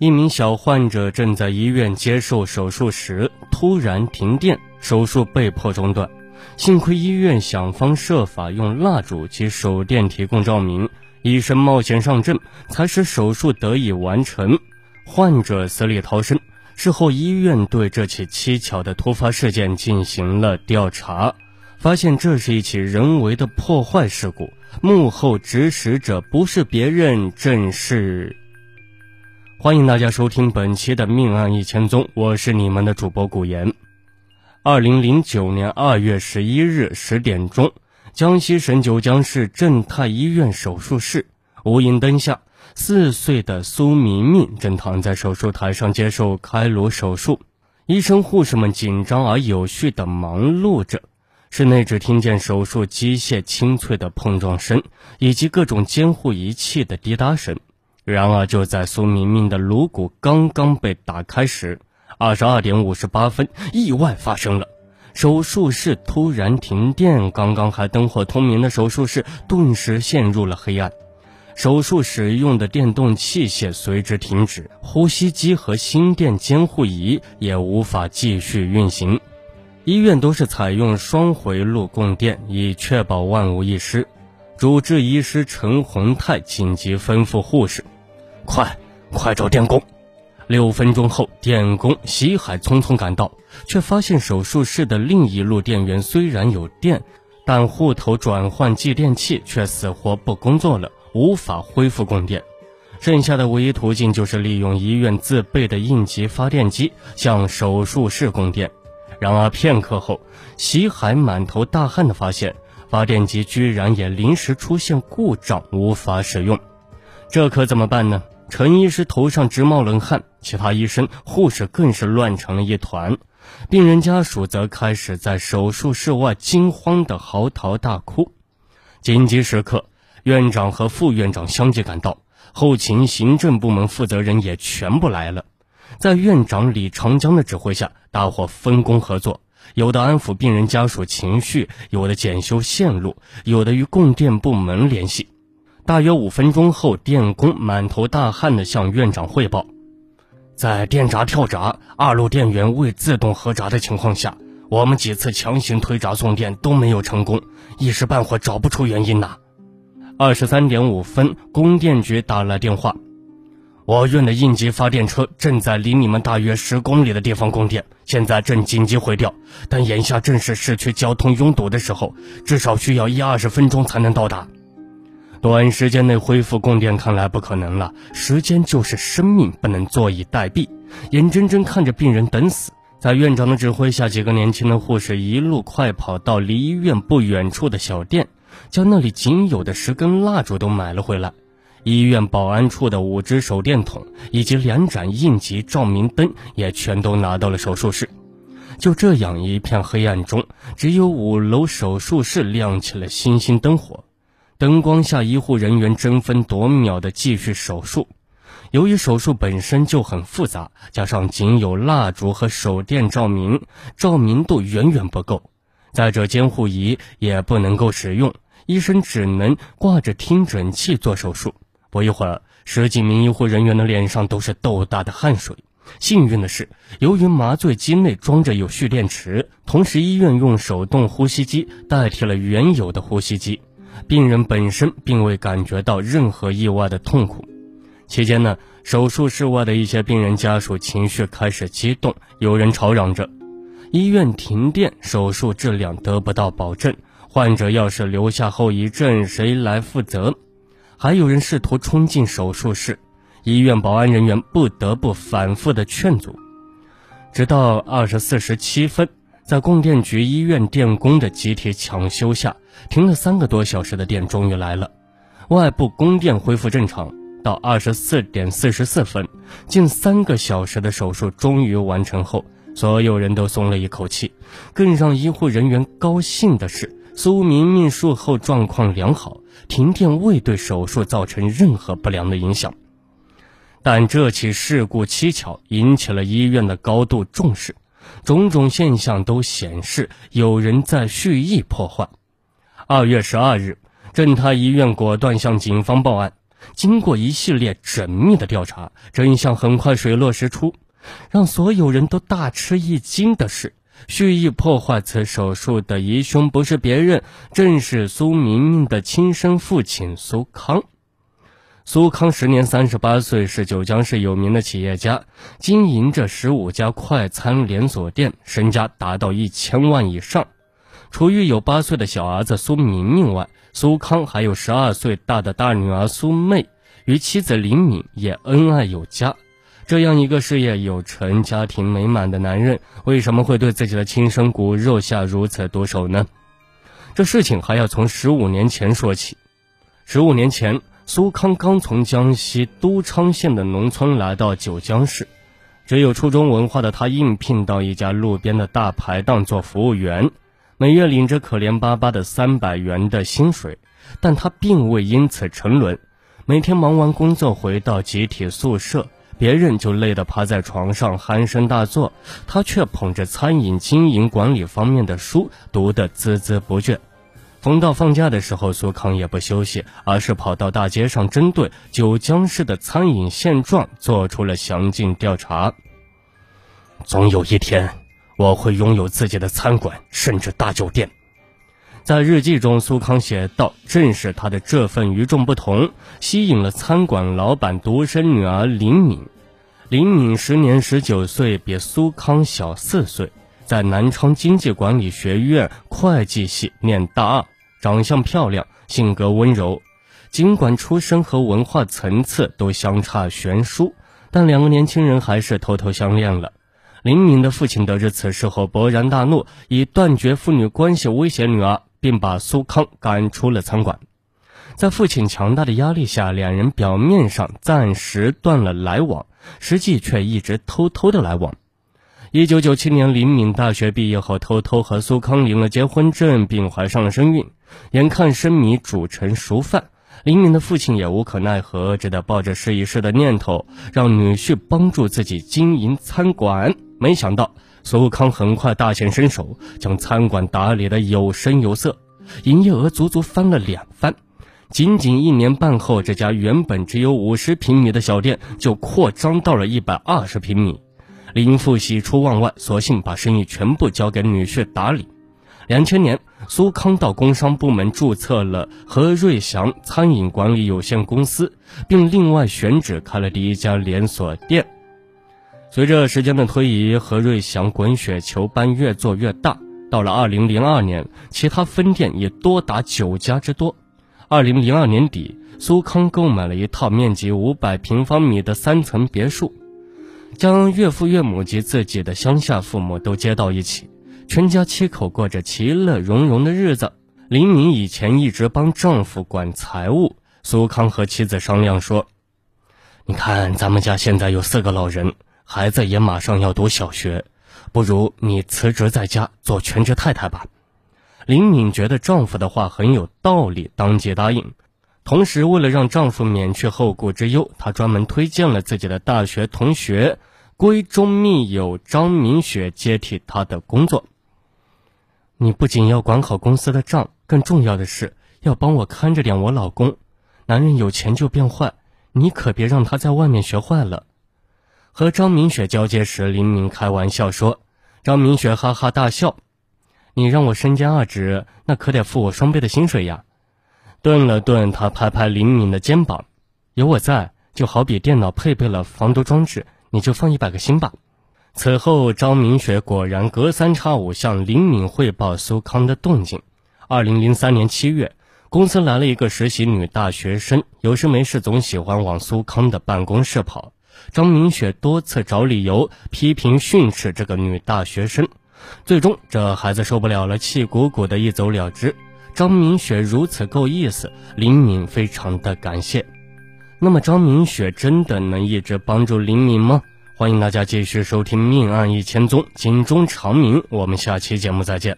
一名小患者正在医院接受手术时，突然停电，手术被迫中断。幸亏医院想方设法用蜡烛及手电提供照明，医生冒险上阵，才使手术得以完成。患者死里逃生。事后，医院对这起蹊跷的突发事件进行了调查，发现这是一起人为的破坏事故，幕后指使者不是别人，正是。欢迎大家收听本期的《命案一千宗》，我是你们的主播古言。二零零九年二月十一日十点钟，江西省九江市正泰医院手术室，无影灯下，四岁的苏明明正躺在手术台上接受开颅手术，医生护士们紧张而有序地忙碌着，室内只听见手术机械清脆的碰撞声，以及各种监护仪器的滴答声。然而，就在苏明明的颅骨刚刚被打开时，二十二点五十八分，意外发生了，手术室突然停电。刚刚还灯火通明的手术室顿时陷入了黑暗，手术使用的电动器械随之停止，呼吸机和心电监护仪也无法继续运行。医院都是采用双回路供电，以确保万无一失。主治医师陈洪泰紧急吩咐护士：“快，快找电工！”六分钟后，电工席海匆匆赶到，却发现手术室的另一路电源虽然有电，但户头转换继电器却死活不工作了，无法恢复供电。剩下的唯一途径就是利用医院自备的应急发电机向手术室供电。然而片刻后，席海满头大汗地发现。发电机居然也临时出现故障，无法使用，这可怎么办呢？陈医师头上直冒冷汗，其他医生、护士更是乱成了一团，病人家属则开始在手术室外惊慌地嚎啕大哭。紧急时刻，院长和副院长相继赶到，后勤、行政部门负责人也全部来了，在院长李长江的指挥下，大伙分工合作。有的安抚病人家属情绪，有的检修线路，有的与供电部门联系。大约五分钟后，电工满头大汗地向院长汇报：在电闸跳闸、二路电源未自动合闸的情况下，我们几次强行推闸送电都没有成功，一时半会找不出原因呐。二十三点五分，供电局打来电话。我院的应急发电车正在离你们大约十公里的地方供电，现在正紧急回调，但眼下正是市区交通拥堵的时候，至少需要一二十分钟才能到达。短时间内恢复供电看来不可能了，时间就是生命，不能坐以待毙，眼睁睁看着病人等死。在院长的指挥下，几个年轻的护士一路快跑到离医院不远处的小店，将那里仅有的十根蜡烛都买了回来。医院保安处的五只手电筒以及两盏应急照明灯也全都拿到了手术室。就这样，一片黑暗中，只有五楼手术室亮起了星星灯火。灯光下，医护人员争分夺秒地继续手术。由于手术本身就很复杂，加上仅有蜡烛和手电照明，照明度远远不够。再者，监护仪也不能够使用，医生只能挂着听诊器做手术。不一会儿，十几名医护人员的脸上都是豆大的汗水。幸运的是，由于麻醉机内装着有蓄电池，同时医院用手动呼吸机代替了原有的呼吸机，病人本身并未感觉到任何意外的痛苦。期间呢，手术室外的一些病人家属情绪开始激动，有人吵嚷着：“医院停电，手术质量得不到保证，患者要是留下后遗症，谁来负责？”还有人试图冲进手术室，医院保安人员不得不反复的劝阻，直到二十四时七分，在供电局、医院电工的集体抢修下，停了三个多小时的电终于来了，外部供电恢复正常。到二十四点四十四分，近三个小时的手术终于完成后，所有人都松了一口气。更让医护人员高兴的是。苏明明术后状况良好，停电未对手术造成任何不良的影响。但这起事故蹊跷，引起了医院的高度重视，种种现象都显示有人在蓄意破坏。二月十二日，正泰医院果断向警方报案，经过一系列缜密的调查，真相很快水落石出。让所有人都大吃一惊的是，蓄意破坏此手术的疑凶不是别人，正是苏明明的亲生父亲苏康。苏康时年三十八岁，是九江市有名的企业家，经营着十五家快餐连锁店，身家达到一千万以上。除育有八岁的小儿子苏明明外，苏康还有十二岁大的大女儿苏妹，与妻子林敏也恩爱有加。这样一个事业有成、家庭美满的男人，为什么会对自己的亲生骨肉下如此毒手呢？这事情还要从十五年前说起。十五年前，苏康刚从江西都昌县的农村来到九江市，只有初中文化的他应聘到一家路边的大排档做服务员，每月领着可怜巴巴的三百元的薪水，但他并未因此沉沦。每天忙完工作回到集体宿舍。别人就累得趴在床上鼾声大作，他却捧着餐饮经营管理方面的书读得孜孜不倦。逢到放假的时候，苏康也不休息，而是跑到大街上，针对九江市的餐饮现状做出了详尽调查。总有一天，我会拥有自己的餐馆，甚至大酒店。在日记中，苏康写道：“正是他的这份与众不同，吸引了餐馆老板独生女儿林敏。林敏时年十九岁，比苏康小四岁，在南昌经济管理学院会计系念大二，长相漂亮，性格温柔。尽管出身和文化层次都相差悬殊，但两个年轻人还是偷偷相恋了。林敏的父亲得知此事后，勃然大怒，以断绝父女关系威胁女儿。”并把苏康赶出了餐馆，在父亲强大的压力下，两人表面上暂时断了来往，实际却一直偷偷的来往。一九九七年，林敏大学毕业后，偷偷和苏康领了结婚证，并怀上了身孕。眼看生米煮成熟饭，林敏的父亲也无可奈何，只得抱着试一试的念头，让女婿帮助自己经营餐馆。没想到。苏康很快大显身手，将餐馆打理得有声有色，营业额足足翻了两番。仅仅一年半后，这家原本只有五十平米的小店就扩张到了一百二十平米。林父喜出望外，索性把生意全部交给女婿打理。两千年，苏康到工商部门注册了何瑞祥餐饮管理有限公司，并另外选址开了第一家连锁店。随着时间的推移，何瑞祥滚雪球般越做越大。到了二零零二年，其他分店也多达九家之多。二零零二年底，苏康购买了一套面积五百平方米的三层别墅，将岳父岳母及自己的乡下父母都接到一起，全家七口过着其乐融融的日子。林敏以前一直帮丈夫管财务，苏康和妻子商量说：“你看，咱们家现在有四个老人。”孩子也马上要读小学，不如你辞职在家做全职太太吧。林敏觉得丈夫的话很有道理，当即答应。同时，为了让丈夫免去后顾之忧，她专门推荐了自己的大学同学、闺中密友张明雪接替他的工作。你不仅要管好公司的账，更重要的是要帮我看着点我老公。男人有钱就变坏，你可别让他在外面学坏了。和张明雪交接时，林敏开玩笑说：“张明雪哈哈大笑，你让我身兼二职，那可得付我双倍的薪水呀。”顿了顿，他拍拍林敏的肩膀：“有我在，就好比电脑配备了防毒装置，你就放一百个心吧。”此后，张明雪果然隔三差五向林敏汇报苏康的动静。二零零三年七月，公司来了一个实习女大学生，有事没事总喜欢往苏康的办公室跑。张明雪多次找理由批评训斥这个女大学生，最终这孩子受不了了，气鼓鼓的一走了之。张明雪如此够意思，林敏非常的感谢。那么张明雪真的能一直帮助林敏吗？欢迎大家继续收听《命案一千宗》，警钟长鸣。我们下期节目再见。